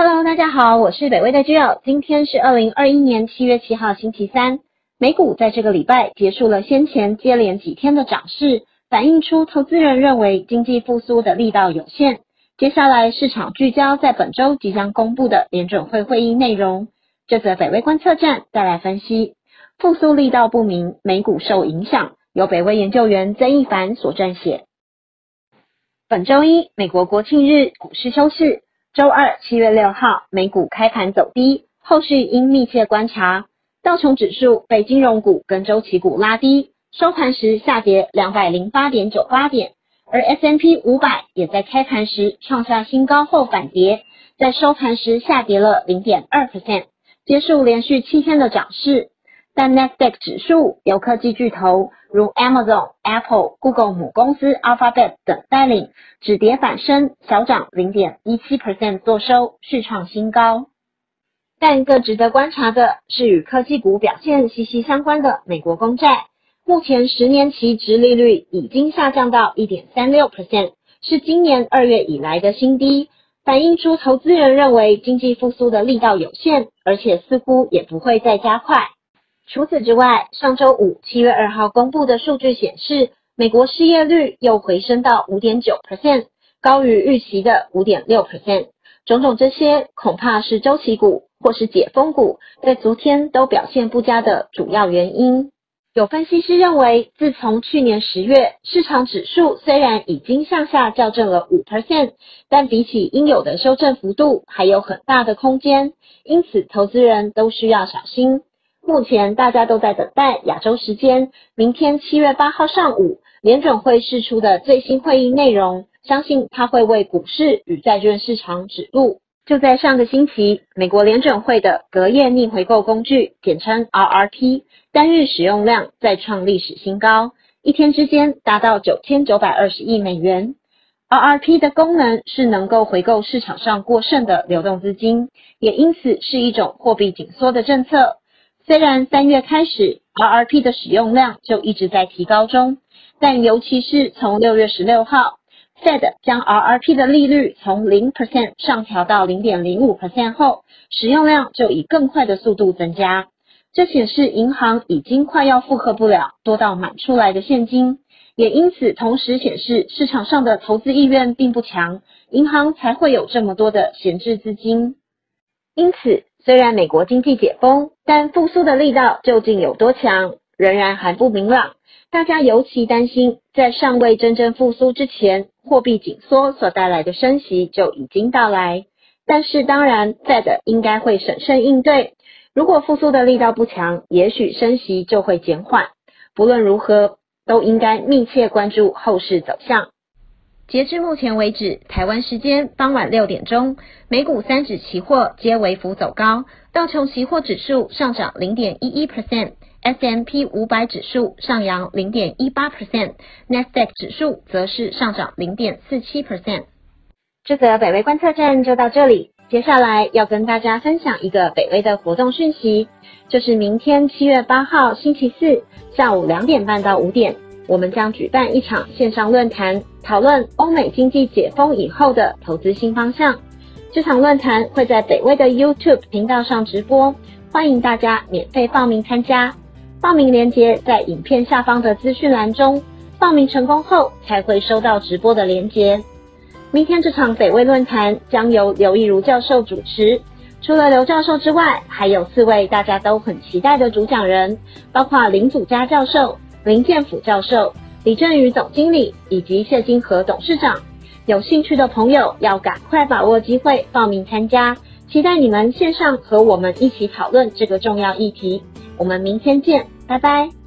Hello，大家好，我是北威的 Jill，今天是二零二一年七月七号星期三。美股在这个礼拜结束了先前接连几天的涨势，反映出投资人认为经济复苏的力道有限。接下来市场聚焦在本周即将公布的联准会会议内容。这则北威观测站带来分析，复苏力道不明，美股受影响。由北威研究员曾一凡所撰写。本周一，美国国庆日，股市休市。周二，七月六号，美股开盘走低，后续应密切观察。道琼指数被金融股跟周期股拉低，收盘时下跌两百零八点九八点。而 S M P 五百也在开盘时创下新高后反跌，在收盘时下跌了零点二 percent，结束连续七天的涨势。但 Nasdaq 指数由科技巨头如 Amazon、Apple、Google 母公司 Alphabet 等带领，止跌反升，小涨零点一七 percent，做收续创新高。但更值得观察的是，与科技股表现息息相关的美国公债，目前十年期直利率已经下降到一点三六 percent，是今年二月以来的新低，反映出投资人认为经济复苏的力道有限，而且似乎也不会再加快。除此之外，上周五七月二号公布的数据显示，美国失业率又回升到五点九 percent，高于预期的五点六 percent。种种这些，恐怕是周期股或是解封股在昨天都表现不佳的主要原因。有分析师认为，自从去年十月，市场指数虽然已经向下校正了五 percent，但比起应有的修正幅度，还有很大的空间，因此投资人都需要小心。目前大家都在等待亚洲时间明天七月八号上午联准会释出的最新会议内容，相信它会为股市与债券市场指路。就在上个星期，美国联准会的隔夜逆回购工具，简称 RRP，单日使用量再创历史新高，一天之间达到九千九百二十亿美元。RRP 的功能是能够回购市场上过剩的流动资金，也因此是一种货币紧缩的政策。虽然三月开始，RRP 的使用量就一直在提高中，但尤其是从六月十六号，Fed 将 RRP 的利率从零 percent 上调到零点零五 percent 后，使用量就以更快的速度增加。这显示银行已经快要负荷不了多到满出来的现金，也因此同时显示市场上的投资意愿并不强，银行才会有这么多的闲置资金。因此。虽然美国经济解封，但复苏的力道究竟有多强，仍然还不明朗。大家尤其担心，在尚未真正复苏之前，货币紧缩所带来的升息就已经到来。但是，当然，Fed 应该会审慎应对。如果复苏的力道不强，也许升息就会减缓。不论如何，都应该密切关注后市走向。截至目前为止，台湾时间傍晚六点钟，美股三指期货皆微幅走高，道琼期货指数上涨零点一一 percent，S M P 五百指数上扬零点一八 percent，Nasdaq 指数则是上涨零点四七 percent。这则北威观测站就到这里，接下来要跟大家分享一个北威的活动讯息，就是明天七月八号星期四下午两点半到五点。我们将举办一场线上论坛，讨论欧美经济解封以后的投资新方向。这场论坛会在北威的 YouTube 频道上直播，欢迎大家免费报名参加。报名链接在影片下方的资讯栏中，报名成功后才会收到直播的链接。明天这场北威论坛将由刘亦如教授主持，除了刘教授之外，还有四位大家都很期待的主讲人，包括林祖嘉教授。林建甫教授、李振宇总经理以及谢金河董事长，有兴趣的朋友要赶快把握机会报名参加，期待你们线上和我们一起讨论这个重要议题。我们明天见，拜拜。